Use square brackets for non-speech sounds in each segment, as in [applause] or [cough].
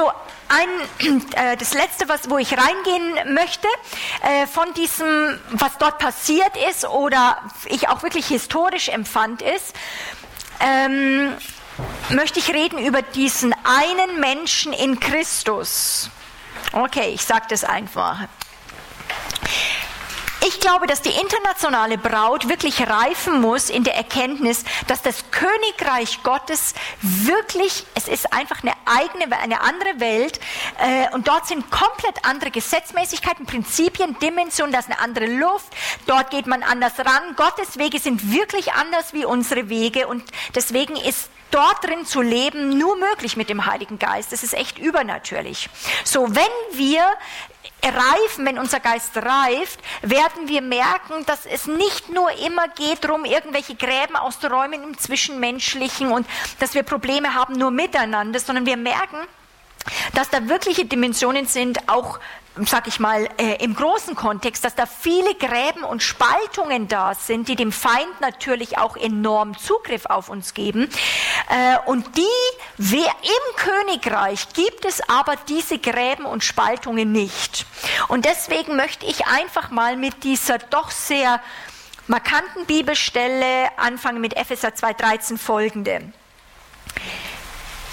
so ein, [clears throat] äh, das letzte, was, wo ich reingehen möchte, äh, von diesem, was dort passiert ist oder ich auch wirklich historisch empfand ist, ähm, möchte ich reden über diesen einen Menschen in Christus. Okay, ich sage das einfach. Ich glaube, dass die internationale Braut wirklich reifen muss in der Erkenntnis, dass das Königreich Gottes wirklich, es ist einfach eine eigene, eine andere Welt äh, und dort sind komplett andere Gesetzmäßigkeiten, Prinzipien, Dimensionen, das ist eine andere Luft, dort geht man anders ran. Gottes Wege sind wirklich anders wie unsere Wege und deswegen ist dort drin zu leben nur möglich mit dem Heiligen Geist. Das ist echt übernatürlich. So, wenn wir reifen, wenn unser Geist reift, werden wir merken, dass es nicht nur immer geht darum, irgendwelche Gräben auszuräumen im Zwischenmenschlichen und dass wir Probleme haben nur miteinander, sondern wir merken, dass da wirkliche Dimensionen sind, auch sag ich mal, äh, im großen Kontext, dass da viele Gräben und Spaltungen da sind, die dem Feind natürlich auch enorm Zugriff auf uns geben. Äh, und die, wer im Königreich gibt es aber diese Gräben und Spaltungen nicht. Und deswegen möchte ich einfach mal mit dieser doch sehr markanten Bibelstelle anfangen mit Epheser 2,13 folgende.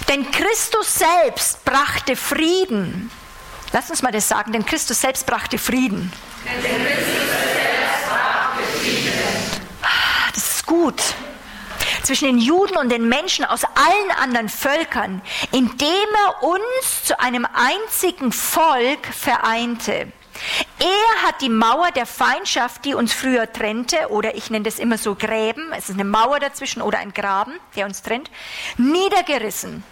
Denn Christus selbst brachte Frieden Lass uns mal das sagen, denn Christus selbst brachte Frieden. Denn Christus selbst brachte Frieden. Das ist gut. Zwischen den Juden und den Menschen aus allen anderen Völkern, indem er uns zu einem einzigen Volk vereinte. Er hat die Mauer der Feindschaft, die uns früher trennte, oder ich nenne das immer so Gräben, es ist eine Mauer dazwischen oder ein Graben, der uns trennt, niedergerissen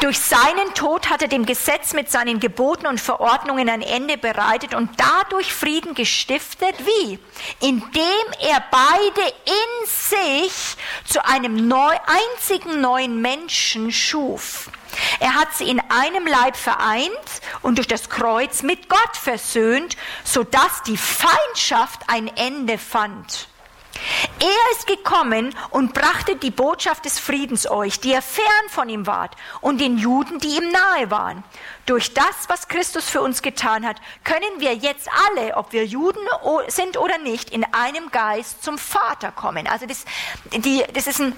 durch seinen Tod hat er dem Gesetz mit seinen Geboten und Verordnungen ein Ende bereitet und dadurch Frieden gestiftet. Wie? Indem er beide in sich zu einem neu, einzigen neuen Menschen schuf. Er hat sie in einem Leib vereint und durch das Kreuz mit Gott versöhnt, sodass die Feindschaft ein Ende fand. Er ist gekommen und brachte die Botschaft des Friedens euch, die ihr fern von ihm wart, und den Juden, die ihm nahe waren. Durch das, was Christus für uns getan hat, können wir jetzt alle, ob wir Juden sind oder nicht, in einem Geist zum Vater kommen. Also das, die, das ist ein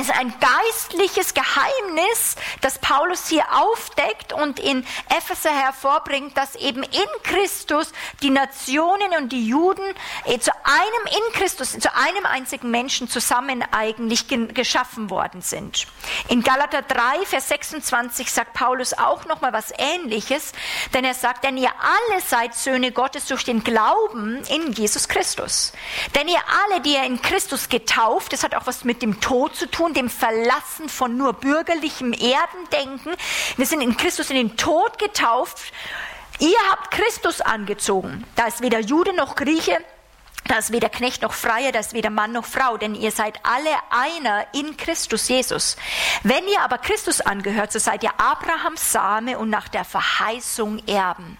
es ist ein geistliches Geheimnis, das Paulus hier aufdeckt und in Epheser hervorbringt, dass eben in Christus die Nationen und die Juden äh, zu einem in Christus, zu einem einzigen Menschen zusammen eigentlich geschaffen worden sind. In Galater 3, Vers 26 sagt Paulus auch noch mal was Ähnliches, denn er sagt, denn ihr alle seid Söhne Gottes durch den Glauben in Jesus Christus. Denn ihr alle, die ihr in Christus getauft, das hat auch was mit dem Tod zu tun, dem Verlassen von nur bürgerlichem Erdendenken. Wir sind in Christus in den Tod getauft. Ihr habt Christus angezogen. Da ist weder Jude noch Grieche, da ist weder Knecht noch Freier, da ist weder Mann noch Frau, denn ihr seid alle einer in Christus Jesus. Wenn ihr aber Christus angehört, so seid ihr Abrahams Same und nach der Verheißung Erben.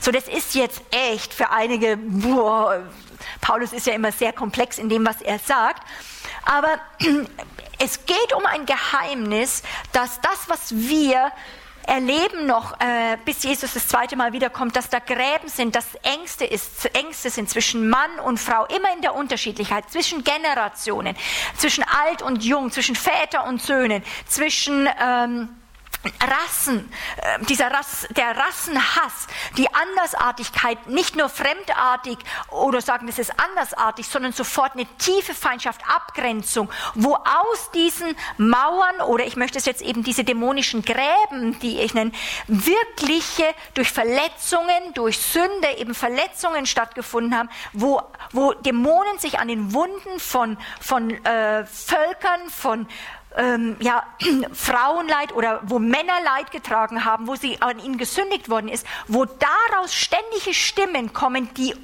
So, das ist jetzt echt für einige, boah, Paulus ist ja immer sehr komplex in dem, was er sagt, aber es geht um ein Geheimnis, dass das, was wir erleben noch, äh, bis Jesus das zweite Mal wiederkommt, dass da Gräben sind, dass Ängste, ist, Ängste sind zwischen Mann und Frau, immer in der Unterschiedlichkeit, zwischen Generationen, zwischen alt und jung, zwischen Väter und Söhnen, zwischen... Ähm, Rassen, äh, dieser Rass, der Rassenhass, die Andersartigkeit, nicht nur fremdartig oder sagen, es ist andersartig, sondern sofort eine tiefe Feindschaft, Abgrenzung, wo aus diesen Mauern oder ich möchte es jetzt eben diese dämonischen Gräben, die ich nenne, wirkliche durch Verletzungen, durch Sünde eben Verletzungen stattgefunden haben, wo, wo Dämonen sich an den Wunden von, von äh, Völkern, von ähm, ja, [clears throat] Frauenleid oder wo Männer Leid getragen haben, wo sie an ihnen gesündigt worden ist, wo daraus ständige Stimmen kommen, die,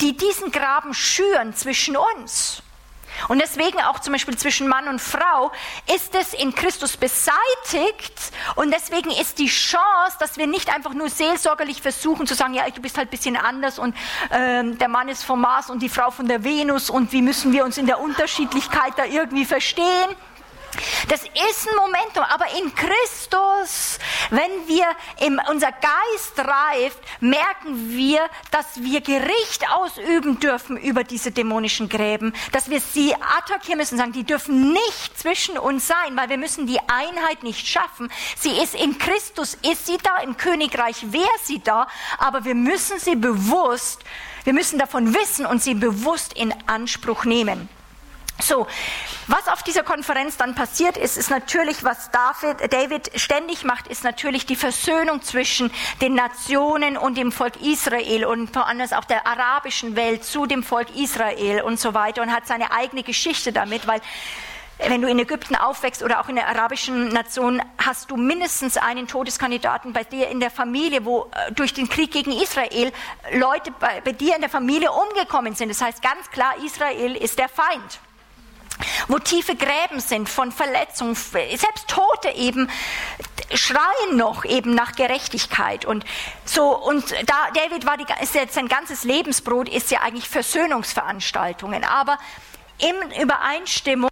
die diesen Graben schüren zwischen uns. Und deswegen auch zum Beispiel zwischen Mann und Frau ist es in Christus beseitigt und deswegen ist die Chance, dass wir nicht einfach nur seelsorgerlich versuchen zu sagen, ja, du bist halt ein bisschen anders und ähm, der Mann ist vom Mars und die Frau von der Venus und wie müssen wir uns in der Unterschiedlichkeit da irgendwie verstehen Das ist ein Momentum, aber in Christus, wenn wir im, unser Geist reift, merken wir, dass wir Gericht ausüben dürfen über diese dämonischen Gräben, dass wir sie attackieren müssen, sagen, die dürfen nicht zwischen uns sein, weil wir müssen die Einheit nicht schaffen. Sie ist in Christus, ist sie da, im Königreich wäre sie da, aber wir müssen sie bewusst, wir müssen davon wissen und sie bewusst in Anspruch nehmen. So, was auf dieser Konferenz dann passiert ist, ist natürlich, was David, David ständig macht, ist natürlich die Versöhnung zwischen den Nationen und dem Volk Israel und vor allem auch der arabischen Welt zu dem Volk Israel und so weiter und hat seine eigene Geschichte damit, weil wenn du in Ägypten aufwächst oder auch in der arabischen Nation, hast du mindestens einen Todeskandidaten bei dir in der Familie, wo äh, durch den Krieg gegen Israel Leute bei, bei dir in der Familie umgekommen sind. Das heißt ganz klar, Israel ist der Feind wo tiefe Gräben sind von Verletzungen, selbst Tote eben schreien noch eben nach Gerechtigkeit und so und da David war die, ist jetzt sein ganzes Lebensbrot ist ja eigentlich Versöhnungsveranstaltungen, aber in Übereinstimmung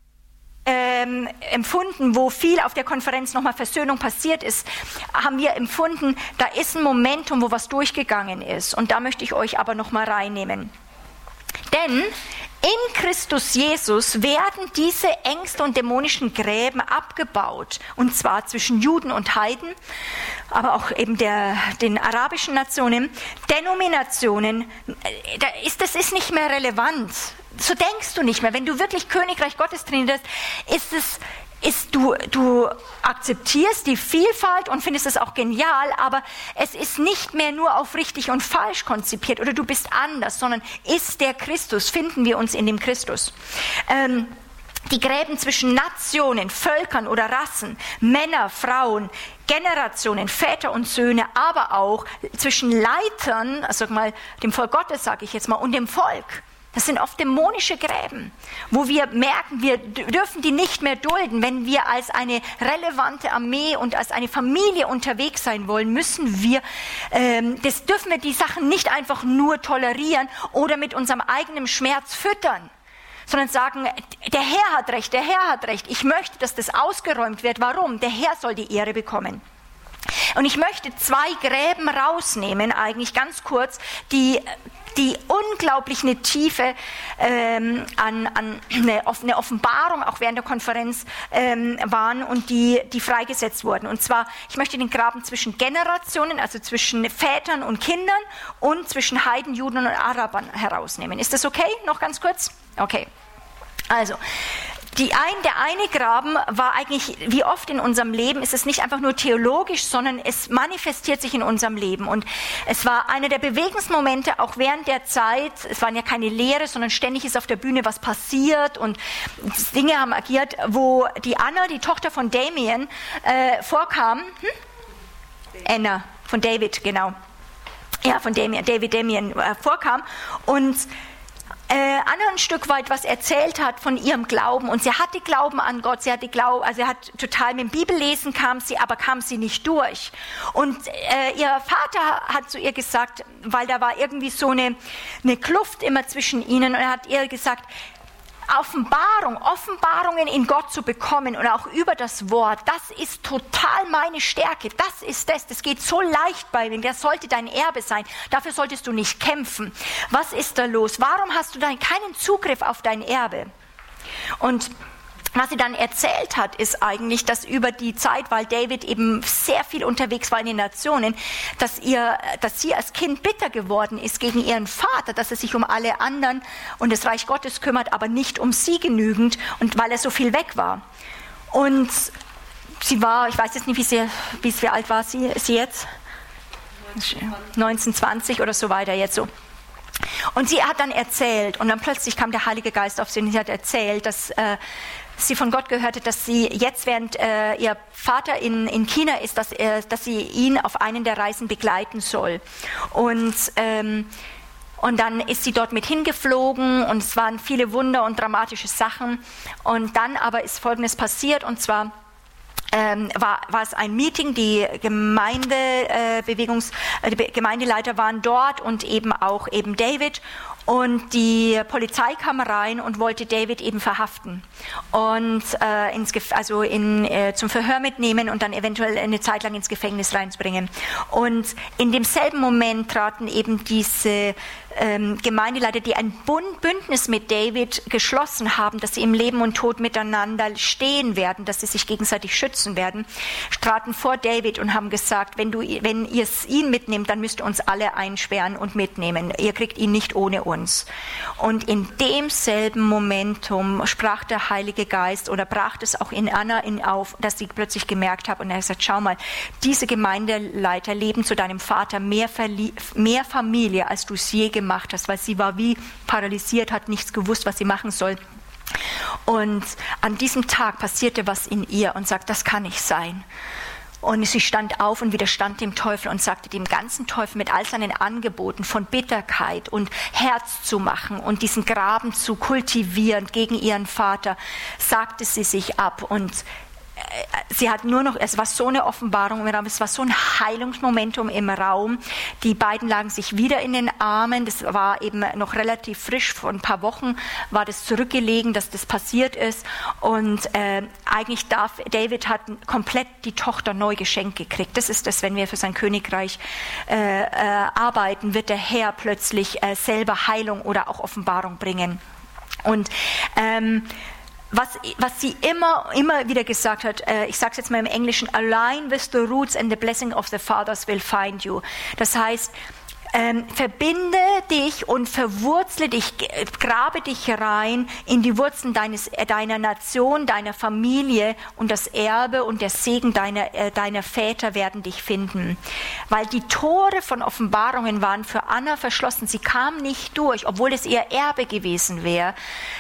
ähm, empfunden, wo viel auf der Konferenz nochmal Versöhnung passiert ist, haben wir empfunden, da ist ein Momentum, wo was durchgegangen ist. Und da möchte ich euch aber nochmal reinnehmen. Denn in Christus Jesus werden diese Ängste und dämonischen Gräben abgebaut, und zwar zwischen Juden und Heiden, aber auch eben der, den arabischen Nationen, Denominationen. Ist, das ist nicht mehr relevant. So denkst du nicht mehr. Wenn du wirklich Königreich Gottes trainierst, ist es ist, du, du akzeptierst die Vielfalt und findest es auch genial, aber es ist nicht mehr nur auf richtig und falsch konzipiert oder du bist anders, sondern ist der Christus, finden wir uns in dem Christus. Ähm, die Gräben zwischen Nationen, Völkern oder Rassen, Männer, Frauen, Generationen, Väter und Söhne, aber auch zwischen Leitern, also mal dem Volk Gottes, sage ich jetzt mal, und dem Volk das sind oft dämonische Gräben, wo wir merken, wir dürfen die nicht mehr dulden. Wenn wir als eine relevante Armee und als eine Familie unterwegs sein wollen, müssen wir, ähm, das dürfen wir die Sachen nicht einfach nur tolerieren oder mit unserem eigenen Schmerz füttern, sondern sagen, der Herr hat recht, der Herr hat recht. Ich möchte, dass das ausgeräumt wird. Warum? Der Herr soll die Ehre bekommen. Und ich möchte zwei Gräben rausnehmen, eigentlich ganz kurz, die die unglaublich eine Tiefe ähm, an, an eine, Offenbarung auch während der Konferenz ähm, waren und die, die freigesetzt wurden. Und zwar, ich möchte den Graben zwischen Generationen, also zwischen Vätern und Kindern und zwischen Heiden, Juden und Arabern herausnehmen. Ist das okay? Noch ganz kurz? Okay. Also, die ein, der eine Graben war eigentlich, wie oft in unserem Leben, ist es nicht einfach nur theologisch, sondern es manifestiert sich in unserem Leben. Und es war einer der bewegendsten Momente, auch während der Zeit, es waren ja keine Lehre, sondern ständig ist auf der Bühne was passiert und Dinge haben agiert, wo die Anna, die Tochter von Damien, äh, vorkam. Hm? Anna, von David, genau. Ja, von Damien, David Damien äh, vorkam und äh, Anna ein Stück weit was erzählt hat von ihrem Glauben und sie hatte Glauben an Gott, sie hatte Glauben, also sie hat total mit dem Bibellesen kam sie, aber kam sie nicht durch. Und äh, ihr Vater hat zu ihr gesagt, weil da war irgendwie so eine, eine Kluft immer zwischen ihnen und er hat ihr gesagt, Offenbarung, Offenbarungen in Gott zu bekommen und auch über das Wort, das ist total meine Stärke. Das ist das. Das geht so leicht bei mir. Das sollte dein Erbe sein. Dafür solltest du nicht kämpfen. Was ist da los? Warum hast du dann keinen Zugriff auf dein Erbe? Und was sie dann erzählt hat, ist eigentlich, dass über die Zeit, weil David eben sehr viel unterwegs war in den Nationen, dass, ihr, dass sie als Kind bitter geworden ist gegen ihren Vater, dass er sich um alle anderen und das Reich Gottes kümmert, aber nicht um sie genügend und weil er so viel weg war. Und sie war, ich weiß jetzt nicht, wie, sie, wie, wie alt war sie, sie jetzt? 1920 oder so weiter jetzt so. Und sie hat dann erzählt, und dann plötzlich kam der Heilige Geist auf sie und sie hat erzählt, dass äh, sie von Gott gehört hat, dass sie jetzt, während äh, ihr Vater in, in China ist, dass, er, dass sie ihn auf einen der Reisen begleiten soll. Und ähm, und dann ist sie dort mit hingeflogen und es waren viele Wunder und dramatische Sachen. Und dann aber ist Folgendes passiert und zwar ähm, war, war es ein Meeting, die Gemeindebewegungs, äh, äh Gemeindeleiter waren dort und eben auch eben David Und die Polizei kam rein und wollte David eben verhaften und äh, ins also in, äh, zum Verhör mitnehmen und dann eventuell eine Zeit lang ins Gefängnis reinbringen. Und in demselben Moment traten eben diese ähm, Gemeindeleiter, die ein Bund, Bündnis mit David geschlossen haben, dass sie im Leben und Tod miteinander stehen werden, dass sie sich gegenseitig schützen werden, traten vor David und haben gesagt, wenn, wenn ihr ihn mitnehmt, dann müsst ihr uns alle einsperren und mitnehmen. Ihr kriegt ihn nicht ohne uns. Und in demselben Momentum sprach der Heilige Geist oder brach es auch in Anna in auf, dass sie plötzlich gemerkt hat und er hat gesagt, schau mal, diese Gemeindeleiter leben zu deinem Vater mehr, mehr Familie, als du es je gemacht hast, weil sie war wie paralysiert, hat nichts gewusst, was sie machen soll. Und an diesem Tag passierte was in ihr und sagt, das kann nicht sein. Und sie stand auf und widerstand dem Teufel und sagte dem ganzen Teufel mit all seinen Angeboten von Bitterkeit und Herz zu machen und diesen Graben zu kultivieren gegen ihren Vater, sagte sie sich ab und sie hat nur noch, es war so eine Offenbarung im Raum, es war so ein Heilungsmomentum im Raum. Die beiden lagen sich wieder in den Armen. Das war eben noch relativ frisch, vor ein paar Wochen war das zurückgelegen, dass das passiert ist. Und äh, eigentlich darf, David hat komplett die Tochter neu geschenkt gekriegt. Das ist das, wenn wir für sein Königreich äh, äh, arbeiten, wird der Herr plötzlich äh, selber Heilung oder auch Offenbarung bringen. Und ähm, was, was sie immer, immer wieder gesagt hat, äh, ich sage es jetzt mal im Englischen, align with the roots and the blessing of the fathers will find you. Das heißt, ähm, verbinde dich und verwurzle dich, grabe dich rein in die Wurzeln deines, äh, deiner Nation, deiner Familie und das Erbe und der Segen deiner, äh, deiner Väter werden dich finden. Weil die Tore von Offenbarungen waren für Anna verschlossen. Sie kam nicht durch, obwohl es ihr Erbe gewesen wäre,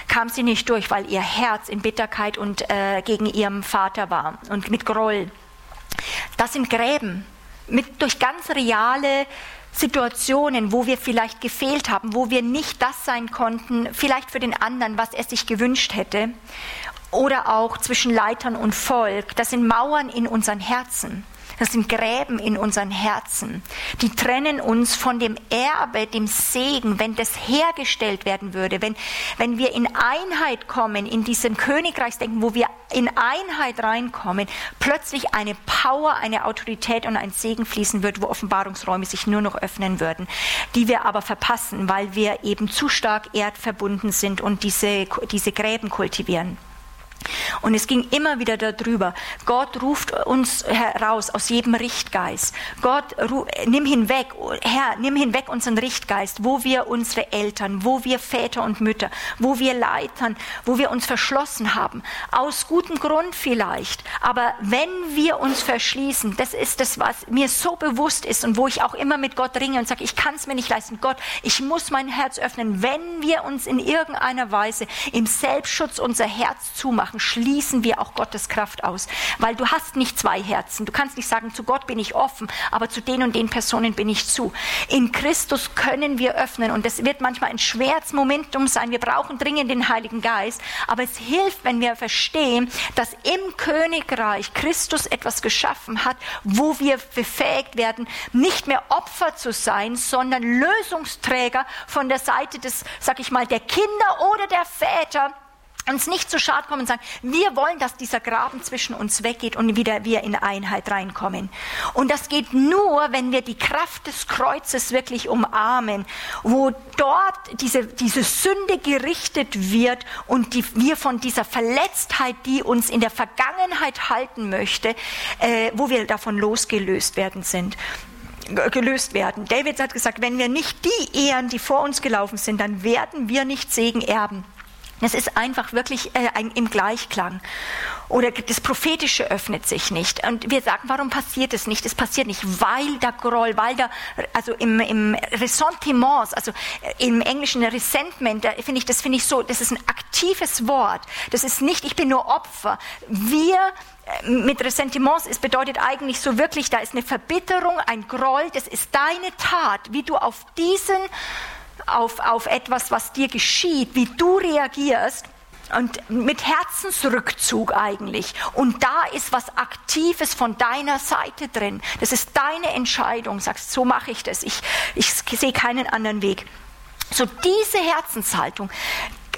kam sie nicht durch, weil ihr Herz in Bitterkeit und äh, gegen ihrem Vater war und mit Groll. Das sind Gräben, mit, durch ganz reale Situationen, wo wir vielleicht gefehlt haben, wo wir nicht das sein konnten, vielleicht für den anderen, was er sich gewünscht hätte, oder auch zwischen Leitern und Volk. Das sind Mauern in unseren Herzen. Das sind Gräben in unseren Herzen. Die trennen uns von dem Erbe, dem Segen, wenn das hergestellt werden würde, wenn, wenn wir in Einheit kommen, in diesem Königreichsdenken, wo wir in Einheit reinkommen, plötzlich eine Power, eine Autorität und ein Segen fließen wird, wo Offenbarungsräume sich nur noch öffnen würden, die wir aber verpassen, weil wir eben zu stark erdverbunden sind und diese, diese Gräben kultivieren. Und es ging immer wieder darüber. Gott ruft uns heraus aus jedem Richtgeist. Gott, nimm hinweg, Herr, nimm hinweg unseren Richtgeist, wo wir unsere Eltern, wo wir Väter und Mütter, wo wir Leitern, wo wir uns verschlossen haben. Aus gutem Grund vielleicht. Aber wenn wir uns verschließen, das ist das, was mir so bewusst ist und wo ich auch immer mit Gott ringe und sage, ich kann es mir nicht leisten. Gott, ich muss mein Herz öffnen. Wenn wir uns in irgendeiner Weise im Selbstschutz unser Herz zumachen, machen, schließen wir auch Gottes Kraft aus. Weil du hast nicht zwei Herzen. Du kannst nicht sagen, zu Gott bin ich offen, aber zu den und den Personen bin ich zu. In Christus können wir öffnen und es wird manchmal ein schweres Momentum sein. Wir brauchen dringend den Heiligen Geist, aber es hilft, wenn wir verstehen, dass im Königreich Christus etwas geschaffen hat, wo wir befähigt werden, nicht mehr Opfer zu sein, sondern Lösungsträger von der Seite des, sag ich mal, der Kinder oder der Väter, uns nicht zu schad kommen und sagen, wir wollen, dass dieser Graben zwischen uns weggeht und wieder wir in Einheit reinkommen. Und das geht nur, wenn wir die Kraft des Kreuzes wirklich umarmen, wo dort diese, diese Sünde gerichtet wird und die, wir von dieser Verletztheit, die uns in der Vergangenheit halten möchte, äh, wo wir davon losgelöst werden sind gelöst werden. David hat gesagt, wenn wir nicht die ehren, die vor uns gelaufen sind, dann werden wir nicht Segen erben. Es ist einfach wirklich äh, ein, im Gleichklang. Oder das Prophetische öffnet sich nicht. Und wir sagen, warum passiert es nicht? Es passiert nicht, weil der Groll, weil der, also im, im Ressentiments, also äh, im Englischen Resentment, da finde ich, das finde ich so, das ist ein aktives Wort. Das ist nicht, ich bin nur Opfer. Wir äh, mit Ressentiments, es bedeutet eigentlich so wirklich, da ist eine Verbitterung, ein Groll, das ist deine Tat, wie du auf diesen auf, auf etwas, was dir geschieht, wie du reagierst und mit Herzensrückzug eigentlich. Und da ist was Aktives von deiner Seite drin. Das ist deine Entscheidung. Sagst, so mache ich das. Ich, ich sehe keinen anderen Weg. So diese Herzenshaltung,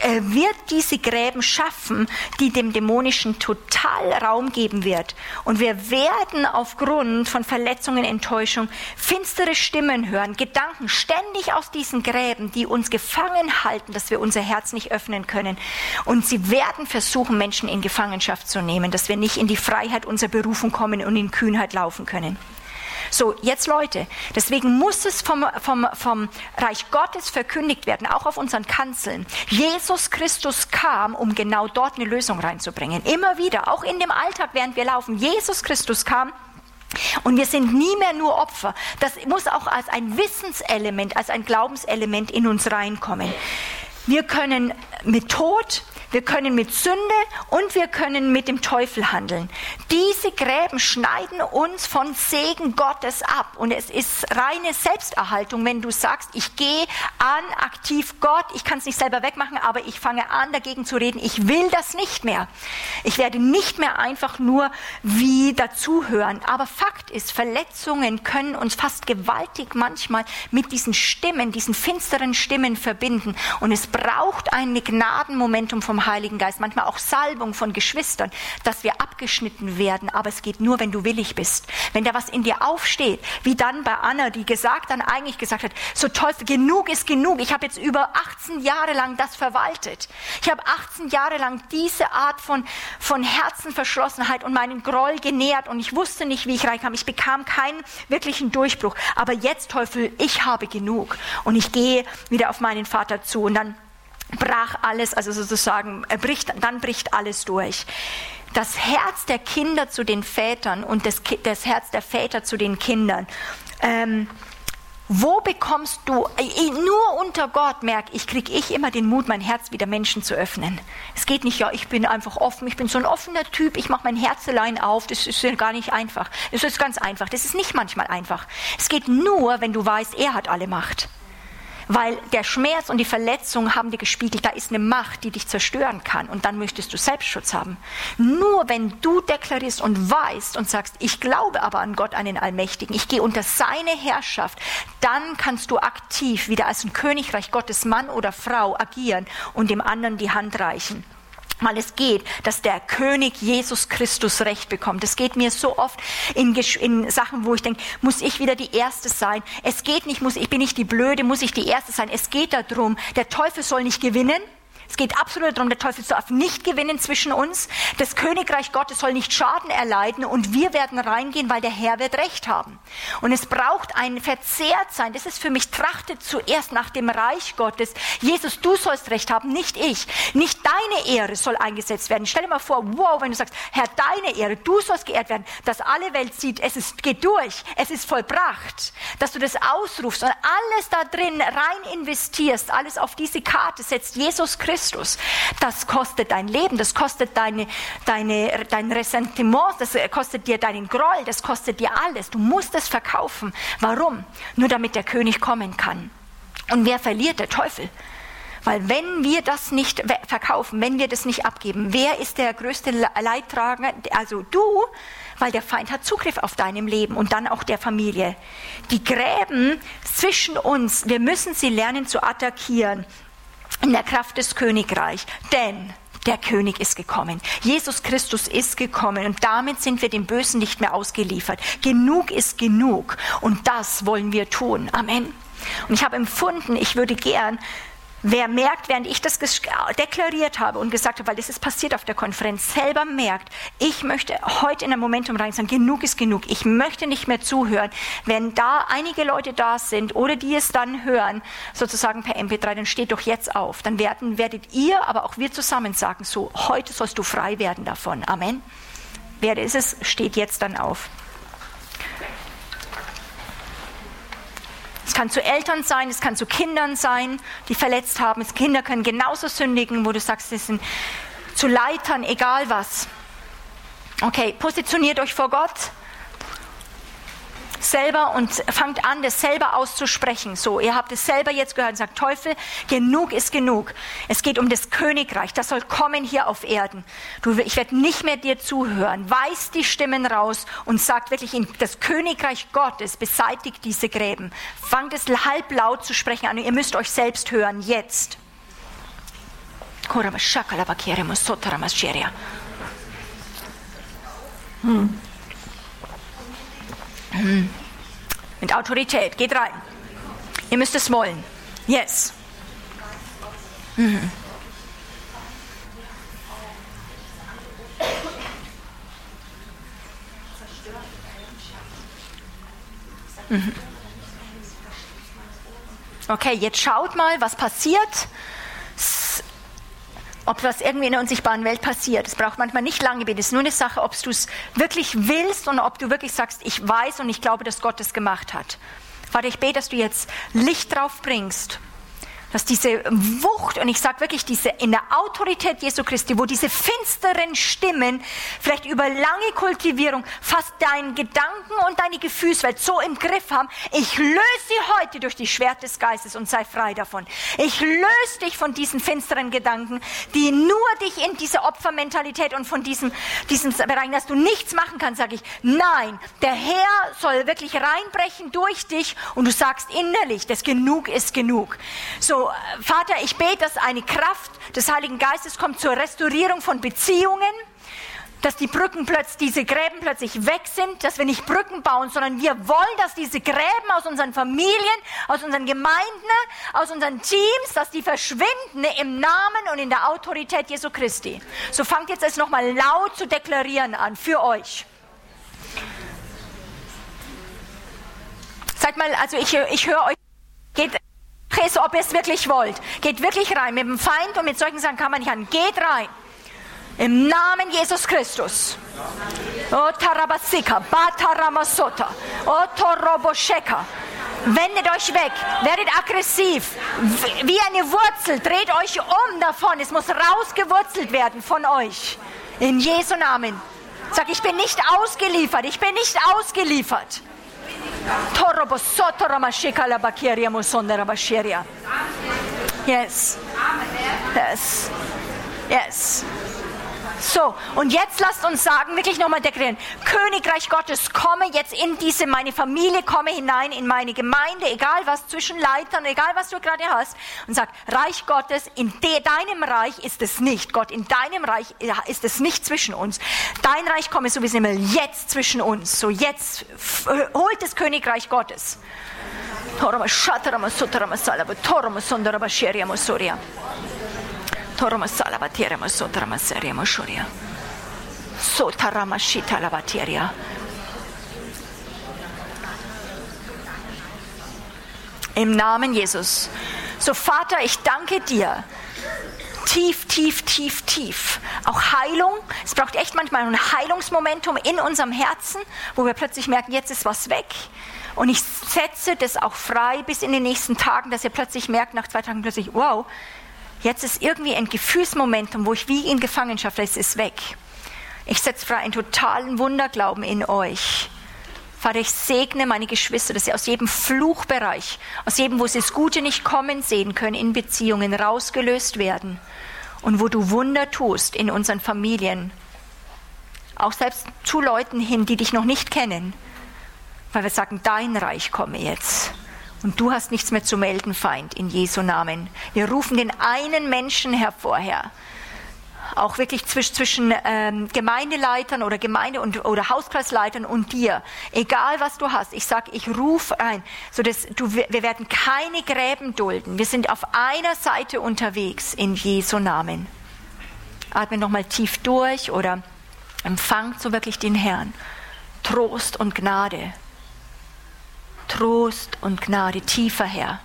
wird diese Gräben schaffen, die dem Dämonischen total Raum geben wird. Und wir werden aufgrund von Verletzungen, Enttäuschung finstere Stimmen hören, Gedanken ständig aus diesen Gräben, die uns gefangen halten, dass wir unser Herz nicht öffnen können. Und sie werden versuchen, Menschen in Gefangenschaft zu nehmen, dass wir nicht in die Freiheit unserer Berufung kommen und in Kühnheit laufen können. So, jetzt Leute, deswegen muss es vom, vom, vom Reich Gottes verkündigt werden, auch auf unseren Kanzeln. Jesus Christus kam, um genau dort eine Lösung reinzubringen. Immer wieder, auch in dem Alltag, während wir laufen. Jesus Christus kam, und wir sind nie mehr nur Opfer. Das muss auch als ein Wissenselement, als ein Glaubenselement in uns reinkommen. Wir können mit Tod, wir können mit Sünde und wir können mit dem Teufel handeln. Diese Gräben schneiden uns von Segen Gottes ab. Und es ist reine Selbsterhaltung, wenn du sagst, ich gehe an aktiv Gott, ich kann es nicht selber wegmachen, aber ich fange an dagegen zu reden, ich will das nicht mehr. Ich werde nicht mehr einfach nur wie dazuhören. Aber Fakt ist, Verletzungen können uns fast gewaltig manchmal mit diesen Stimmen, diesen finsteren Stimmen verbinden. Und es braucht ein Gnadenmomentum vom Heiligen Geist, manchmal auch Salbung von Geschwistern, dass wir abgeschnitten werden. Aber es geht nur, wenn du willig bist. Wenn da was in dir aufsteht, wie dann bei Anna, die gesagt, dann eigentlich gesagt hat, so Teufel, genug ist genug. Ich habe jetzt über 18 Jahre lang das verwaltet. Ich habe 18 Jahre lang diese Art von, von Herzenverschlossenheit und meinen Groll genährt und ich wusste nicht, wie ich reinkam. Ich bekam keinen wirklichen Durchbruch. Aber jetzt, Teufel, ich habe genug. Und ich gehe wieder auf meinen Vater zu. Und dann brach alles, also sozusagen, bricht, dann bricht alles durch. Das Herz der Kinder zu den Vätern und das, das Herz der Väter zu den Kindern. Ähm, wo bekommst du, äh, nur unter Gott merke ich, kriege ich immer den Mut, mein Herz wieder Menschen zu öffnen. Es geht nicht, ja, ich bin einfach offen, ich bin so ein offener Typ, ich mache mein Herz allein auf, das ist gar nicht einfach. Das ist ganz einfach, das ist nicht manchmal einfach. Es geht nur, wenn du weißt, er hat alle Macht weil der Schmerz und die Verletzung haben dir gespiegelt, da ist eine Macht, die dich zerstören kann und dann möchtest du Selbstschutz haben. Nur wenn du deklarierst und weißt und sagst, ich glaube aber an Gott, an den Allmächtigen, ich gehe unter seine Herrschaft, dann kannst du aktiv wieder als ein Königreich Gottes Mann oder Frau agieren und dem anderen die Hand reichen weil es geht, dass der König Jesus Christus Recht bekommt. Es geht mir so oft in, in, Sachen, wo ich denke, muss ich wieder die Erste sein? Es geht nicht, muss, ich bin nicht die Blöde, muss ich die Erste sein? Es geht darum, der Teufel soll nicht gewinnen, es geht absolut darum, der Teufel darf nicht gewinnen zwischen uns. Das Königreich Gottes soll nicht Schaden erleiden und wir werden reingehen, weil der Herr wird Recht haben. Und es braucht ein Verzehrtsein. Das ist für mich, trachtet zuerst nach dem Reich Gottes. Jesus, du sollst Recht haben, nicht ich. Nicht deine Ehre soll eingesetzt werden. Stell dir mal vor, wow, wenn du sagst, Herr, deine Ehre, du sollst geehrt werden, dass alle Welt sieht, es ist, geht durch, es ist vollbracht, dass du das ausrufst und alles da drin rein investierst, alles auf diese Karte setzt, Jesus Christus Christus. Das kostet dein Leben, das kostet deine, deine, dein Ressentiment, das kostet dir deinen Groll, das kostet dir alles. Du musst es verkaufen. Warum? Nur damit der König kommen kann. Und wer verliert? Der Teufel. Weil wenn wir das nicht verkaufen, wenn wir das nicht abgeben, wer ist der größte Leidtragende? Also du, weil der Feind hat Zugriff auf deinem Leben und dann auch der Familie. Die Gräben zwischen uns, wir müssen sie lernen zu attackieren in der Kraft des Königreichs. Denn der König ist gekommen. Jesus Christus ist gekommen und damit sind wir dem Bösen nicht mehr ausgeliefert. Genug ist genug und das wollen wir tun. Amen. Und ich habe empfunden, ich würde gern Wer merkt, während ich das deklariert habe und gesagt habe, weil das ist passiert auf der Konferenz, selber merkt, ich möchte heute in ein Momentum rein sagen, genug ist genug, ich möchte nicht mehr zuhören. Wenn da einige Leute da sind oder die es dann hören, sozusagen per MP3, dann steht doch jetzt auf. Dann werden, werdet ihr, aber auch wir zusammen sagen, so, heute sollst du frei werden davon. Amen. Wer ist es, steht jetzt dann auf. Es kann zu Eltern sein, es kann zu Kindern sein, die verletzt haben. Kinder können genauso sündigen, wo du sagst, sie sind zu Leitern, egal was. Okay, positioniert euch vor Gott. Selber und fangt an, das selber auszusprechen. So, ihr habt es selber jetzt gehört und sagt, Teufel, genug ist genug. Es geht um das Königreich, das soll kommen hier auf Erden. Du, ich werde nicht mehr dir zuhören. Weist die Stimmen raus und sagt wirklich, das Königreich Gottes beseitigt diese Gräben. Fangt es halblaut zu sprechen an. Ihr müsst euch selbst hören, jetzt. Hm. Mit Autorität, geht rein. Ihr müsst es wollen. Yes. Mhm. Mhm. Okay, jetzt schaut mal, was passiert, ob was irgendwie in der unsichtbaren Welt passiert. Es braucht manchmal nicht lange, es ist nur eine Sache, ob du es wirklich willst und ob du wirklich sagst, ich weiß und ich glaube, dass Gott es gemacht hat. Vater, ich bete, dass du jetzt Licht drauf bringst dass diese Wucht, und ich sage wirklich diese in der Autorität Jesu Christi, wo diese finsteren Stimmen vielleicht über lange Kultivierung fast deinen Gedanken und deine Gefühlswelt so im Griff haben, ich löse sie heute durch die Schwert des Geistes und sei frei davon. Ich löse dich von diesen finsteren Gedanken, die nur dich in diese Opfermentalität und von diesem, diesem Bereich, dass du nichts machen kannst, sage ich, nein, der Herr soll wirklich reinbrechen durch dich und du sagst innerlich, das genug ist genug. So, Vater, ich bete, dass eine Kraft des Heiligen Geistes kommt zur Restaurierung von Beziehungen, dass die Brücken plötzlich, diese Gräben plötzlich weg sind, dass wir nicht Brücken bauen, sondern wir wollen, dass diese Gräben aus unseren Familien, aus unseren Gemeinden, aus unseren Teams, dass die verschwinden im Namen und in der Autorität Jesu Christi. So fangt jetzt es nochmal laut zu deklarieren an für euch. Sagt mal, also ich, ich höre euch, geht ist, ob ihr es wirklich wollt. Geht wirklich rein. Mit dem Feind und mit solchen Sachen kann man nicht an. Geht rein. Im Namen Jesus Christus. O Tarabasika, Bataramasota, O. Wendet euch weg, werdet aggressiv, wie eine Wurzel, dreht euch um davon. Es muss rausgewurzelt werden von euch. In Jesu Namen. Sag, ich bin nicht ausgeliefert, ich bin nicht ausgeliefert. Yes. Yes. Yes. So, und jetzt lasst uns sagen, wirklich nochmal deklarieren, Königreich Gottes, komme jetzt in diese, meine Familie, komme hinein in meine Gemeinde, egal was zwischen Leitern, egal was du gerade hast, und sag, Reich Gottes, in de, deinem Reich ist es nicht, Gott, in deinem Reich ist es nicht zwischen uns. Dein Reich komme, so wie es immer jetzt zwischen uns, so jetzt, holt das Königreich Gottes. Torama shatarama sutarama salaba torama sondarama sheriama surya. Torama salabaterama sotarama seriama shuria. Sotarama shita labateria. Im Namen Jesus. So Vater, ich danke dir. Tief, tief, tief, tief. Auch Heilung. Es braucht echt manchmal ein Heilungsmomentum in unserem Herzen, wo wir plötzlich merken, jetzt ist was weg. Und ich setze das auch frei bis in den nächsten Tagen, dass ihr plötzlich merkt, nach zwei Tagen plötzlich, wow, Jetzt ist irgendwie ein Gefühlsmomentum, wo ich wie in Gefangenschaft, es ist weg. Ich setze frei einen totalen Wunderglauben in euch. Vater, ich segne meine Geschwister, dass sie aus jedem Fluchbereich, aus jedem, wo sie das Gute nicht kommen sehen können, in Beziehungen rausgelöst werden. Und wo du Wunder tust in unseren Familien. Auch selbst zu Leuten hin, die dich noch nicht kennen. Weil wir sagen, dein Reich komme jetzt. Und du hast nichts mehr zu melden, Feind, in Jesu Namen. Wir rufen den einen Menschen hervor, Herr. Auch wirklich zwischen, zwischen ähm, Gemeindeleitern oder Gemeinde- und, oder Hauskreisleitern und dir. Egal was du hast, ich sag, ich rufe ein, so dass du, wir werden keine Gräben dulden. Wir sind auf einer Seite unterwegs in Jesu Namen. Atme nochmal tief durch oder empfangt so wirklich den Herrn. Trost und Gnade. Trost und Gnade tiefer her.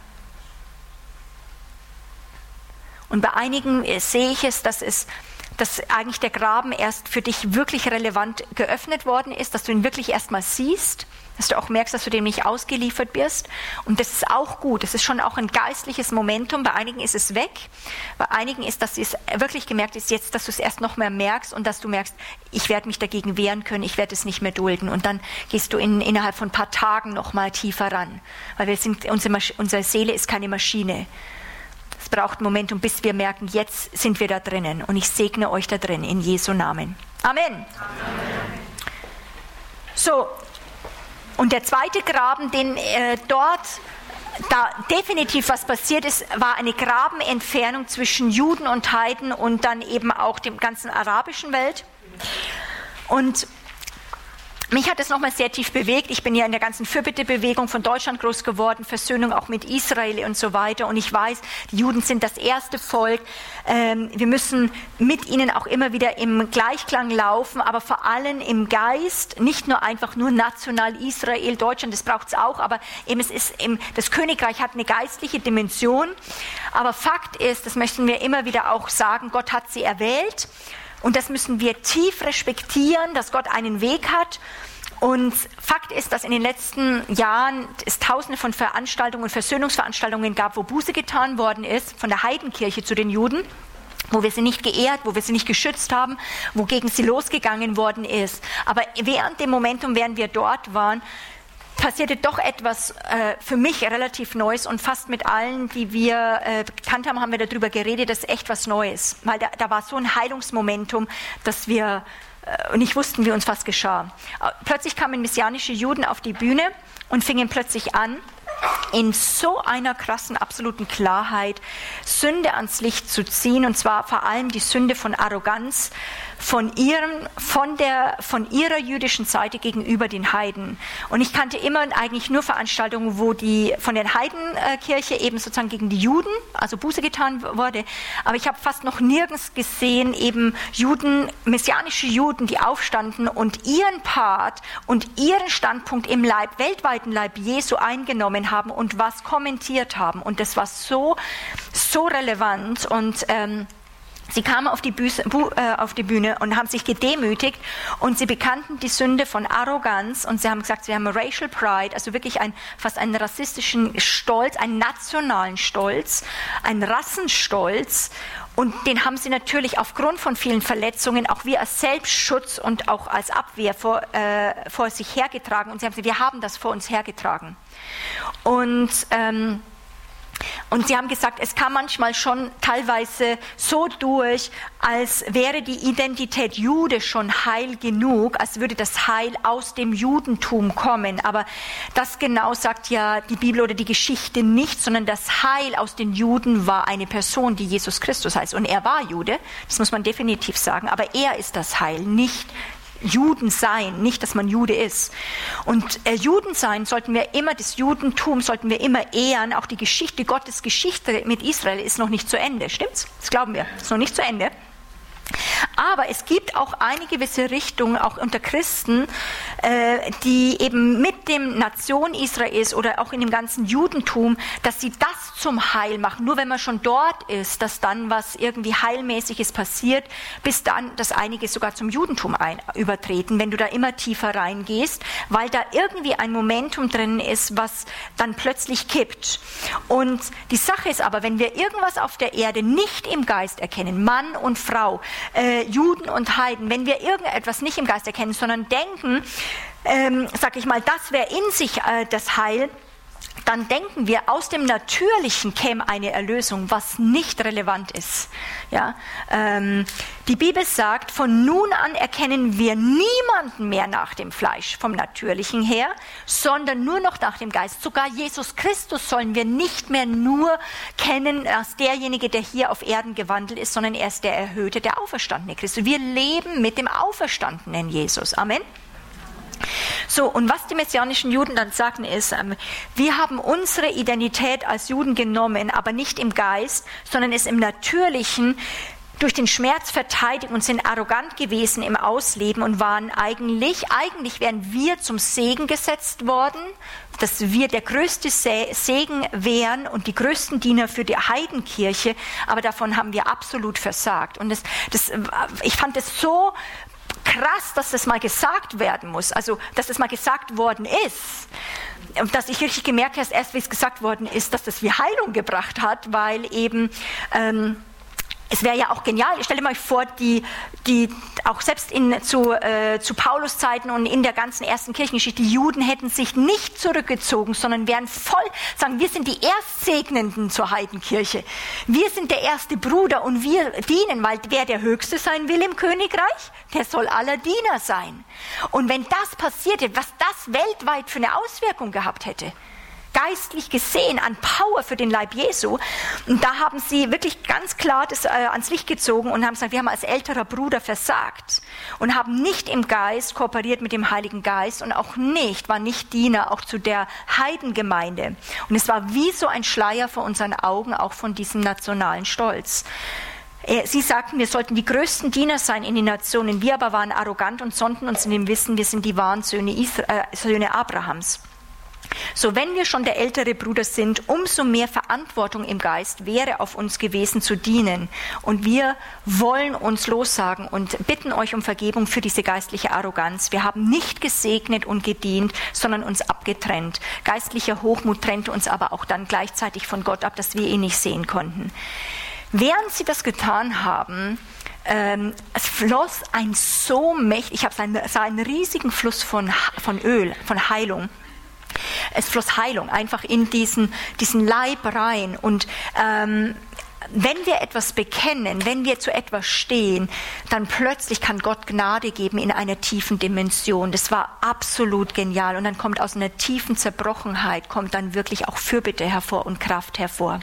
Und bei einigen sehe ich es, dass es dass eigentlich der Graben erst für dich wirklich relevant geöffnet worden ist, dass du ihn wirklich erstmal siehst, dass du auch merkst, dass du dem nicht ausgeliefert wirst. Und das ist auch gut. Das ist schon auch ein geistliches Momentum. Bei einigen ist es weg. Bei einigen ist, dass es wirklich gemerkt ist, jetzt, dass du es erst noch mehr merkst und dass du merkst, ich werde mich dagegen wehren können, ich werde es nicht mehr dulden. Und dann gehst du in, innerhalb von ein paar Tagen noch mal tiefer ran. Weil wir sind, unsere, unsere Seele ist keine Maschine. Braucht Momentum, bis wir merken, jetzt sind wir da drinnen. Und ich segne euch da drin in Jesu Namen. Amen. Amen. So, und der zweite Graben, den äh, dort da definitiv was passiert ist, war eine Grabenentfernung zwischen Juden und Heiden und dann eben auch dem ganzen arabischen Welt. Und mich hat es nochmal sehr tief bewegt. Ich bin ja in der ganzen Fürbitte-Bewegung von Deutschland groß geworden, Versöhnung auch mit Israel und so weiter. Und ich weiß, die Juden sind das erste Volk. Ähm, wir müssen mit ihnen auch immer wieder im Gleichklang laufen, aber vor allem im Geist, nicht nur einfach nur national Israel, Deutschland, das braucht es auch, aber eben es ist, eben, das Königreich hat eine geistliche Dimension. Aber Fakt ist, das möchten wir immer wieder auch sagen, Gott hat sie erwählt. Und das müssen wir tief respektieren, dass Gott einen Weg hat. Und Fakt ist, dass in den letzten Jahren es tausende von Veranstaltungen Versöhnungsveranstaltungen gab, wo Buße getan worden ist von der Heidenkirche zu den Juden wo wir sie nicht geehrt, wo wir sie nicht geschützt haben, wogegen sie losgegangen worden ist. Aber während dem Momentum, während wir dort waren, passierte doch etwas äh, für mich relativ Neues und fast mit allen, die wir äh, gekannt haben, haben wir darüber geredet, das ist echt was Neues. Weil da, da war so ein Heilungsmomentum, dass wir äh, nicht wussten, wie uns was geschah. Äh, plötzlich kamen messianische Juden auf die Bühne und fingen plötzlich an, in so einer krassen, absoluten Klarheit Sünde ans Licht zu ziehen, und zwar vor allem die Sünde von Arroganz, von, ihrem, von, der, von ihrer jüdischen Seite gegenüber den Heiden. Und ich kannte immer eigentlich nur Veranstaltungen, wo die von der Heidenkirche eben sozusagen gegen die Juden, also Buße getan wurde. Aber ich habe fast noch nirgends gesehen, eben Juden, messianische Juden, die aufstanden und ihren Part und ihren Standpunkt im Leib, weltweiten Leib Jesu eingenommen haben und was kommentiert haben. Und das war so, so relevant und ähm, Sie kamen auf die, Büse, äh, auf die, Bühne und haben sich gedemütigt und sie bekannten die Sünde von Arroganz und sie haben gesagt, sie haben Racial Pride, also wirklich ein, fast einen rassistischen Stolz, einen nationalen Stolz, einen Rassenstolz und den haben sie natürlich aufgrund von vielen Verletzungen auch wie als Selbstschutz und auch als Abwehr vor, äh, vor sich hergetragen und sie haben gesagt, wir haben das vor uns hergetragen. Und ähm, und sie haben gesagt, es kam manchmal schon teilweise so durch, als wäre die Identität Jude schon heil genug, als würde das Heil aus dem Judentum kommen. Aber das genau sagt ja die Bibel oder die Geschichte nicht, sondern das Heil aus den Juden war eine Person, die Jesus Christus heißt. Und er war Jude, das muss man definitiv sagen, aber er ist das Heil, nicht Juden sein, nicht, dass man Jude ist. Und äh, Juden sein sollten wir immer, das Judentum sollten wir immer ehren. Auch die Geschichte, Gottes Geschichte mit Israel ist noch nicht zu Ende. Stimmt's? Das glauben wir. Ist noch nicht zu Ende. Aber es gibt auch eine gewisse Richtung, auch unter Christen, äh, die eben mit dem Nation Israels oder auch in dem ganzen Judentum, dass sie das zum Heil machen. Nur wenn man schon dort ist, dass dann was irgendwie Heilmäßiges passiert, bis dann, dass einige sogar zum Judentum ein, übertreten, wenn du da immer tiefer reingehst, weil da irgendwie ein Momentum drin ist, was dann plötzlich kippt. Und die Sache ist aber, wenn wir irgendwas auf der Erde nicht im Geist erkennen, Mann und Frau, äh, Juden und Heiden, wenn wir irgendetwas nicht im Geist erkennen, sondern denken, ähm, sag ich mal, das wäre in sich äh, das Heil, dann denken wir, aus dem Natürlichen käme eine Erlösung, was nicht relevant ist. Ja? Ähm, die Bibel sagt, von nun an erkennen wir niemanden mehr nach dem Fleisch, vom Natürlichen her, sondern nur noch nach dem Geist. Sogar Jesus Christus sollen wir nicht mehr nur kennen als derjenige, der hier auf Erden gewandelt ist, sondern er ist der Erhöhte, der Auferstandene Christus. Wir leben mit dem Auferstandenen Jesus. Amen. So, und was die messianischen Juden dann sagen ist, ähm, wir haben unsere Identität als Juden genommen, aber nicht im Geist, sondern es im Natürlichen durch den Schmerz verteidigt und sind arrogant gewesen im Ausleben und waren eigentlich, eigentlich wären wir zum Segen gesetzt worden, dass wir der größte Segen wären und die größten Diener für die Heidenkirche, aber davon haben wir absolut versagt. Und das, das, ich fand es so krass, dass das mal gesagt werden muss, also dass das mal gesagt worden ist. Dass ich richtig gemerkt habe, erst wie es gesagt worden ist, dass das wie Heilung gebracht hat, weil eben ähm, es wäre ja auch genial, stell dir mal vor, die, die auch selbst in, zu, äh, zu Paulus Zeiten und in der ganzen ersten Kirchengeschichte, die Juden hätten sich nicht zurückgezogen, sondern wären voll, sagen, wir sind die Erstsegnenden zur Heidenkirche. Wir sind der erste Bruder und wir dienen, weil wer der Höchste sein will im Königreich, der soll aller Diener sein. Und wenn das passierte, was das weltweit für eine Auswirkung gehabt hätte, geistlich gesehen an Power für den Leib Jesu. Und da haben sie wirklich ganz klar das äh, ans Licht gezogen und haben gesagt, wir haben als älterer Bruder versagt und haben nicht im Geist kooperiert mit dem Heiligen Geist und auch nicht, war nicht Diener auch zu der Heidengemeinde. Und es war wie so ein Schleier vor unseren Augen, auch von diesem nationalen Stolz. Äh, sie sagten, wir sollten die größten Diener sein in den Nationen. Wir aber waren arrogant und sonnten uns in dem Wissen, wir sind die wahren Söhne, Isra äh, Söhne Abrahams. So, wenn wir schon der ältere Bruder sind, umso mehr Verantwortung im Geist wäre auf uns gewesen zu dienen. Und wir wollen uns lossagen und bitten euch um Vergebung für diese geistliche Arroganz. Wir haben nicht gesegnet und gedient, sondern uns abgetrennt. Geistlicher Hochmut trennte uns aber auch dann gleichzeitig von Gott ab, dass wir ihn nicht sehen konnten. Während sie das getan haben, ähm, es floss ein so mächtig, ich habe einen, einen riesigen Fluss von, von Öl, von Heilung es floss Heilung einfach in diesen, diesen Leib rein. Und ähm, wenn wir etwas bekennen, wenn wir zu etwas stehen, dann plötzlich kann Gott Gnade geben in einer tiefen Dimension. Das war absolut genial. Und dann kommt aus einer tiefen Zerbrochenheit, kommt dann wirklich auch Fürbitte hervor und Kraft hervor.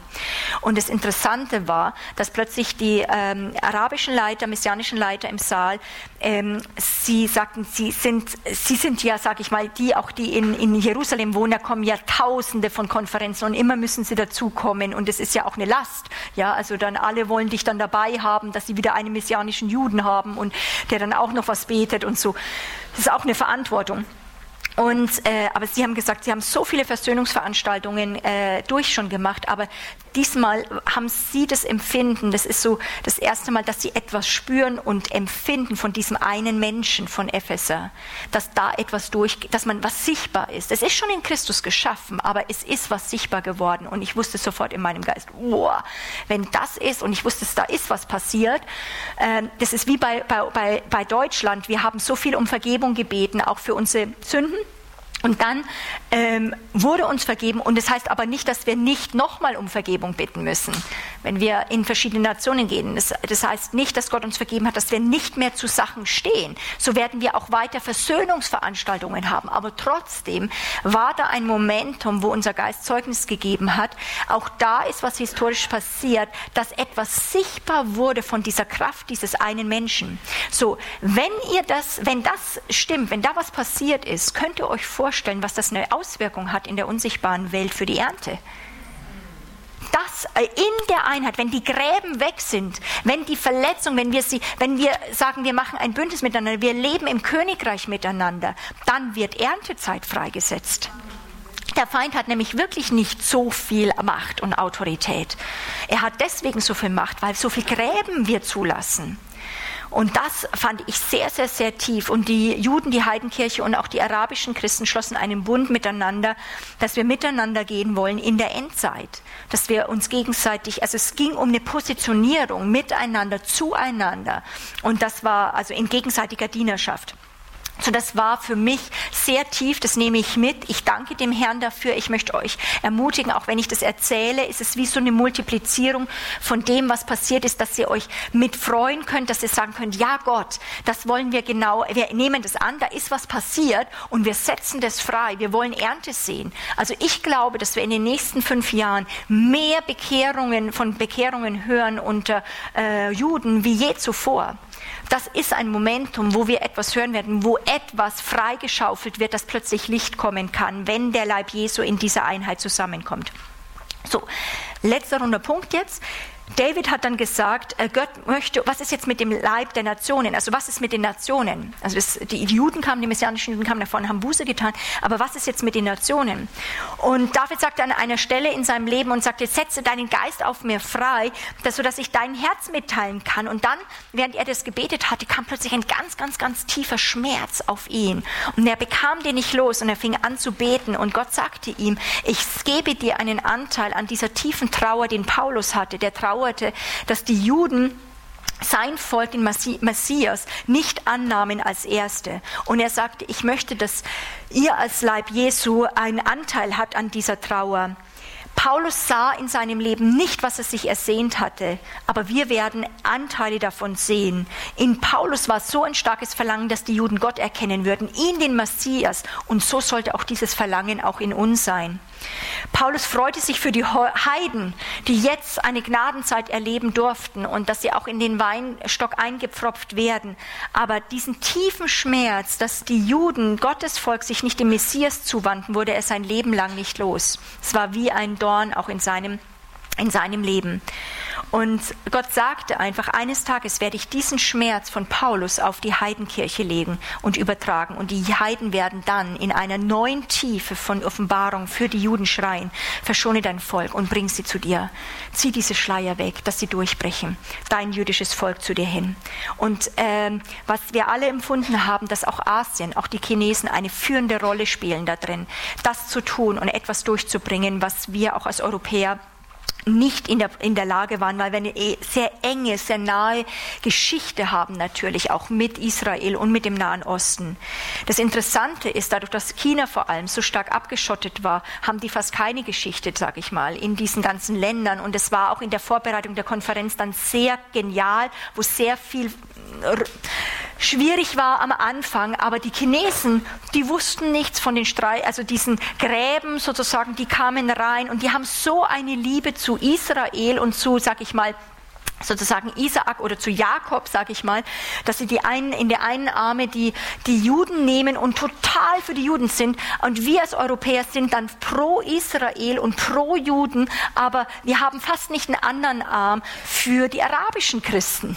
Und das Interessante war, dass plötzlich die ähm, arabischen Leiter, messianischen Leiter im Saal, ähm, sie sagten, sie sind, sie sind ja, sage ich mal, die auch, die in, in Jerusalem wohnen, da kommen ja Tausende von Konferenzen und immer müssen sie dazukommen. Und es ist ja auch eine Last, ja, also dann alle wollen dich dann dabei haben, dass sie wieder einen messianischen Juden haben und der dann auch noch was betet und so. Das ist auch eine Verantwortung. Und, äh, aber Sie haben gesagt, Sie haben so viele Versöhnungsveranstaltungen äh, durch schon gemacht, aber diesmal haben Sie das Empfinden, das ist so das erste Mal, dass Sie etwas spüren und empfinden von diesem einen Menschen von Epheser, dass da etwas durch, dass man was sichtbar ist. Es ist schon in Christus geschaffen, aber es ist was sichtbar geworden. Und ich wusste sofort in meinem Geist, wow, wenn das ist und ich wusste, da ist was passiert, äh, das ist wie bei, bei, bei Deutschland, wir haben so viel um Vergebung gebeten, auch für unsere Sünden. Und dann ähm, wurde uns vergeben und das heißt aber nicht, dass wir nicht nochmal um Vergebung bitten müssen, wenn wir in verschiedene Nationen gehen. Das, das, heißt nicht, dass Gott uns vergeben hat, dass wir nicht mehr zu Sachen stehen. So werden wir auch weiter Versöhnungsveranstaltungen haben. Aber trotzdem war da ein Momentum, wo unser Geist Zeugnis gegeben hat. Auch da ist was historisch passiert, dass etwas sichtbar wurde von dieser Kraft dieses einen Menschen. So, wenn ihr das, wenn das stimmt, wenn da was passiert ist, könnt ihr euch vorstellen, was das eine Auswirkung hat in der unsichtbaren Welt für die Ernte. Das äh, in der Einheit, wenn die Gräben weg sind, wenn die Verletzung, wenn wir sie, wenn wir sagen, wir machen ein Bündnis miteinander, wir leben im Königreich miteinander, dann wird Erntezeit freigesetzt. Der Feind hat nämlich wirklich nicht so viel Macht und Autorität. Er hat deswegen so viel Macht, weil so viel Gräben wir zulassen. Und das fand ich sehr, sehr, sehr tief. Und die Juden, die Heidenkirche und auch die arabischen Christen schlossen einen Bund miteinander, dass wir miteinander gehen wollen in der Endzeit. Dass wir uns gegenseitig, also es ging um eine Positionierung miteinander, zueinander. Und das war also in gegenseitiger Dienerschaft. So, das war für mich sehr tief, das nehme ich mit. Ich danke dem Herrn dafür. Ich möchte euch ermutigen, auch wenn ich das erzähle, ist es wie so eine Multiplizierung von dem, was passiert ist, dass ihr euch mit freuen könnt, dass ihr sagen könnt, ja Gott, das wollen wir genau, wir nehmen das an, da ist was passiert und wir setzen das frei. Wir wollen Ernte sehen. Also ich glaube, dass wir in den nächsten fünf Jahren mehr Bekehrungen von Bekehrungen hören unter äh, Juden wie je zuvor. Das ist ein Momentum, wo wir etwas hören werden, wo etwas freigeschaufelt wird, dass plötzlich Licht kommen kann, wenn der Leib Jesu in dieser Einheit zusammenkommt. So, letzter runder Punkt jetzt. David hat dann gesagt, äh, Gott möchte, was ist jetzt mit dem Leib der Nationen? Also was ist mit den Nationen? Also das, die Juden kamen, die messianischen Juden kamen davon, haben Buße getan, aber was ist jetzt mit den Nationen? Und David sagte an einer Stelle in seinem Leben und sagte, setze deinen Geist auf mir frei, dass, sodass ich dein Herz mitteilen kann. Und dann, während er das gebetet hatte, kam plötzlich ein ganz, ganz, ganz tiefer Schmerz auf ihn. Und er bekam den nicht los und er fing an zu beten und Gott sagte ihm, ich gebe dir einen Anteil an dieser tiefen Trauer, den Paulus hatte, der Trauer bedauerte, dass die Juden sein Volk, den Messias, nicht annahmen als Erste. Und er sagte, ich möchte, dass ihr als Leib Jesu einen Anteil habt an dieser Trauer. Paulus sah in seinem Leben nicht, was er sich ersehnt hatte, aber wir werden Anteile davon sehen. In Paulus war so ein starkes Verlangen, dass die Juden Gott erkennen würden, ihn den Messias, und so sollte auch dieses Verlangen auch in uns sein. Paulus freute sich für die Heiden, die jetzt eine Gnadenzeit erleben durften und dass sie auch in den Weinstock eingepfropft werden. Aber diesen tiefen Schmerz, dass die Juden, Gottes Volk, sich nicht dem Messias zuwandten, wurde er sein Leben lang nicht los. Es war wie ein Dorn auch in seinem, in seinem Leben. Und Gott sagte einfach, eines Tages werde ich diesen Schmerz von Paulus auf die Heidenkirche legen und übertragen. Und die Heiden werden dann in einer neuen Tiefe von Offenbarung für die Juden schreien, verschone dein Volk und bring sie zu dir. Zieh diese Schleier weg, dass sie durchbrechen. Dein jüdisches Volk zu dir hin. Und ähm, was wir alle empfunden haben, dass auch Asien, auch die Chinesen eine führende Rolle spielen da drin, das zu tun und etwas durchzubringen, was wir auch als Europäer nicht in der, in der Lage waren, weil wir eine eh sehr enge, sehr nahe Geschichte haben natürlich auch mit Israel und mit dem Nahen Osten. Das Interessante ist, dadurch, dass China vor allem so stark abgeschottet war, haben die fast keine Geschichte, sage ich mal, in diesen ganzen Ländern. Und es war auch in der Vorbereitung der Konferenz dann sehr genial, wo sehr viel schwierig war am Anfang, aber die Chinesen, die wussten nichts von den Streit, also diesen Gräben sozusagen, die kamen rein und die haben so eine Liebe zu Israel und zu, sag ich mal, sozusagen Isaak oder zu Jakob, sage ich mal, dass sie die einen in der einen Arme die die Juden nehmen und total für die Juden sind. Und wir als Europäer sind dann pro Israel und pro Juden, aber wir haben fast nicht einen anderen Arm für die arabischen Christen,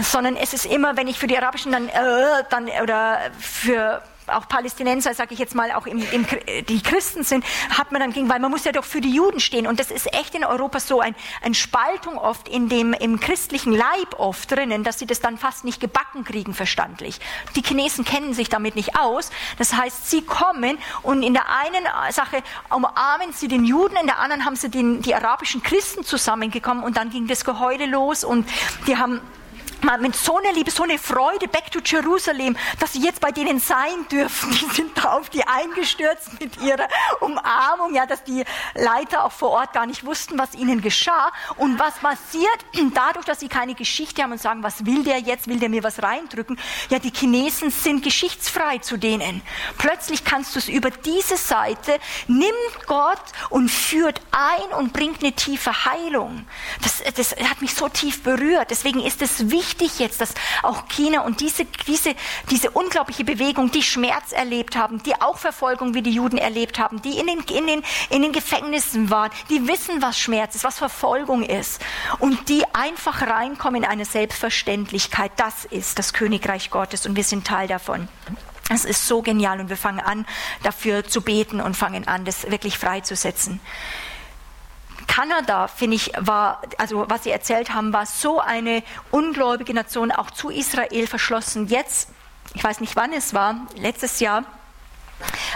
sondern es ist immer, wenn ich für die arabischen dann äh, dann oder für auch Palästinenser, sage ich jetzt mal, auch im, im, die Christen sind, hat man dann gegen, weil man muss ja doch für die Juden stehen. Und das ist echt in Europa so ein, eine Spaltung oft in dem, im christlichen Leib oft drinnen, dass sie das dann fast nicht gebacken kriegen, verstandlich. Die Chinesen kennen sich damit nicht aus. Das heißt, sie kommen und in der einen Sache umarmen sie den Juden, in der anderen haben sie den, die arabischen Christen zusammengekommen und dann ging das Geheule los und die haben mit so einer Liebe, so einer Freude, back to Jerusalem, dass sie jetzt bei denen sein dürfen. [laughs] Die sind drauf, die eingestürzt mit ihrer Umarmung, ja, dass die Leiter auch vor Ort gar nicht wussten, was ihnen geschah. Und was passiert [clears throat] dadurch, dass sie keine Geschichte haben und sagen, was will der jetzt, will der mir was reindrücken? Ja, die Chinesen sind geschichtsfrei zu denen. Plötzlich kannst du es über diese Seite, nimmt Gott und führt ein und bringt eine tiefe Heilung. Das, das hat mich so tief berührt. Deswegen ist es wichtig, wichtig jetzt, dass auch China und diese, diese, diese unglaubliche Bewegung, die Schmerz erlebt haben, die auch Verfolgung wie die Juden erlebt haben, die in den, in den, in den Gefängnissen waren, die wissen, was Schmerz ist, was Verfolgung ist und die einfach reinkommen in eine Selbstverständlichkeit. Das ist das Königreich Gottes und wir sind Teil davon. Es ist so genial und wir fangen an, dafür zu beten und fangen an, das wirklich freizusetzen. Kanada, finde ich, war, also was Sie erzählt haben, war so eine ungläubige Nation, auch zu Israel verschlossen. Jetzt, ich weiß nicht wann es war, letztes Jahr,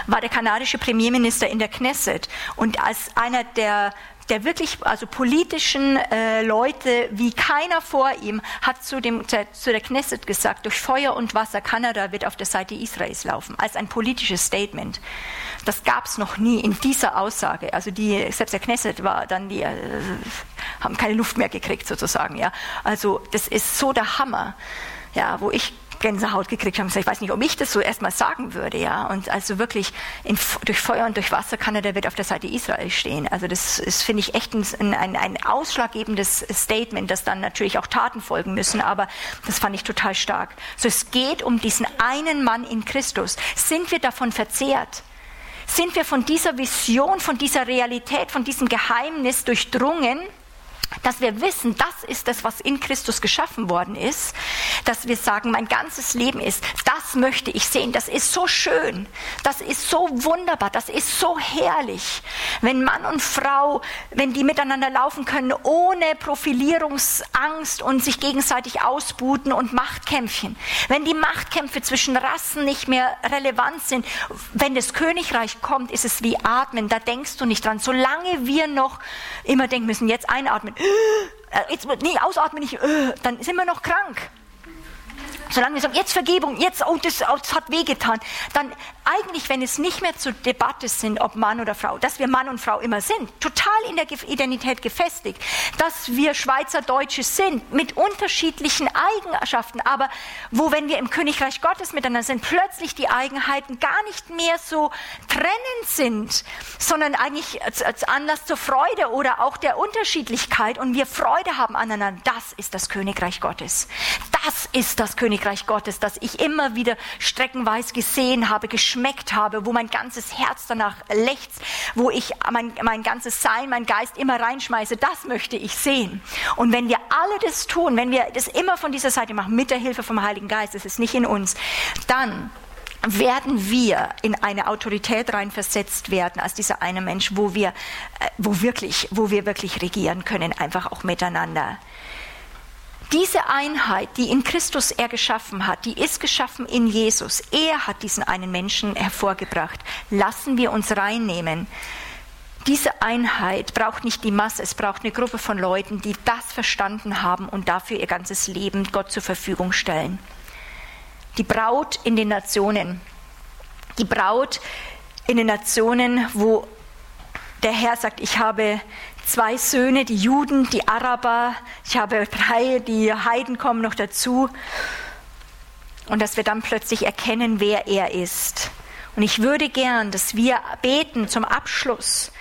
war der kanadische Premierminister in der Knesset und als einer der der wirklich, also politischen äh, Leute wie keiner vor ihm, hat zu, dem, zu, zu der Knesset gesagt, durch Feuer und Wasser Kanada wird auf der Seite Israels laufen, als ein politisches Statement. Das gab es noch nie in dieser Aussage. Also die, selbst der Knesset war dann, die äh, haben keine Luft mehr gekriegt sozusagen. Ja. Also das ist so der Hammer, ja, wo ich Gänsehaut gekriegt haben. Ich weiß nicht, ob ich das so erstmal sagen würde, ja. Und also wirklich in, durch Feuer und durch Wasser kann der wird auf der Seite Israel stehen. Also das ist, finde ich, echt ein, ein, ein ausschlaggebendes Statement, das dann natürlich auch Taten folgen müssen. Aber das fand ich total stark. So, es geht um diesen einen Mann in Christus. Sind wir davon verzehrt? Sind wir von dieser Vision, von dieser Realität, von diesem Geheimnis durchdrungen? Dass wir wissen, das ist das, was in Christus geschaffen worden ist, dass wir sagen, mein ganzes Leben ist, das möchte ich sehen, das ist so schön, das ist so wunderbar, das ist so herrlich, wenn Mann und Frau, wenn die miteinander laufen können, ohne Profilierungsangst und sich gegenseitig ausbuten und Machtkämpfchen, wenn die Machtkämpfe zwischen Rassen nicht mehr relevant sind, wenn das Königreich kommt, ist es wie Atmen, da denkst du nicht dran, solange wir noch immer denken müssen, jetzt einatmen, jetzt, nee, ausatmen nicht, äh, dann sind wir noch krank. Solange wir sagen, jetzt Vergebung, jetzt, oh, das, oh, das hat wehgetan, dann eigentlich, wenn es nicht mehr zur Debatte sind, ob Mann oder Frau, dass wir Mann und Frau immer sind, total in der Identität gefestigt, dass wir Schweizer Deutsche sind, mit unterschiedlichen Eigenschaften, aber wo, wenn wir im Königreich Gottes miteinander sind, plötzlich die Eigenheiten gar nicht mehr so trennend sind, sondern eigentlich als, als Anlass zur Freude oder auch der Unterschiedlichkeit und wir Freude haben aneinander, das ist das Königreich Gottes. Das ist das Königreich Gottes, das ich immer wieder streckenweise gesehen habe, geschmeckt habe, wo mein ganzes Herz danach lechzt, wo ich mein, mein ganzes Sein, mein Geist immer reinschmeiße, das möchte ich sehen. Und wenn wir alle das tun, wenn wir das immer von dieser Seite machen, mit der Hilfe vom Heiligen Geist, das ist nicht in uns, dann werden wir in eine Autorität reinversetzt werden als dieser eine Mensch, wo wir, äh, wo wirklich, wo wir wirklich regieren können, einfach auch miteinander. Diese Einheit, die in Christus er geschaffen hat, die ist geschaffen in Jesus. Er hat diesen einen Menschen hervorgebracht. Lassen wir uns reinnehmen. Diese Einheit braucht nicht die Masse, es braucht eine Gruppe von Leuten, die das verstanden haben und dafür ihr ganzes Leben Gott zur Verfügung stellen. Die Braut in den Nationen. Die Braut in den Nationen, wo der Herr sagt, ich habe zwei Söhne, die Juden, die Araber, ich habe drei, die Heiden kommen noch dazu. Und dass wir dann plötzlich erkennen, wer er ist. Und ich würde gern, dass wir beten zum Abschluss,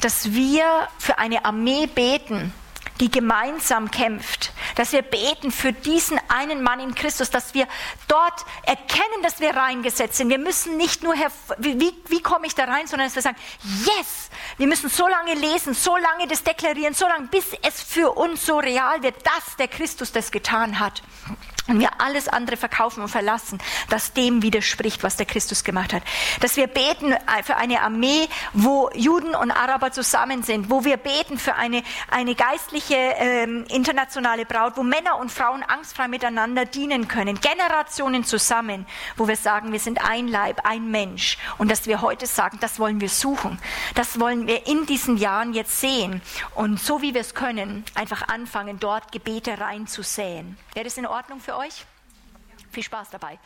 dass wir für eine Armee beten, die gemeinsam kämpft, dass wir beten für diesen einen Mann in Christus, dass wir dort erkennen, dass wir reingesetzt sind. Wir müssen nicht nur, wie, wie, komme ich da rein, sondern dass wir sagen, yes, wir müssen so lange lesen, so lange das deklarieren, so lange, bis es für uns so real wird, dass der Christus das getan hat und wir alles andere verkaufen und verlassen, das dem widerspricht, was der Christus gemacht hat. Dass wir beten für eine Armee, wo Juden und Araber zusammen sind, wo wir beten für eine, eine geistliche ähm, internationale Braut, wo Männer und Frauen angstfrei miteinander dienen können, Generationen zusammen, wo wir sagen, wir sind ein Leib, ein Mensch und dass wir heute sagen, das wollen wir suchen, das wollen wir in diesen Jahren jetzt sehen und so wie wir es können, einfach anfangen, dort Gebete reinzusäen. Wäre das in Ordnung für euch? Viel Spaß dabei.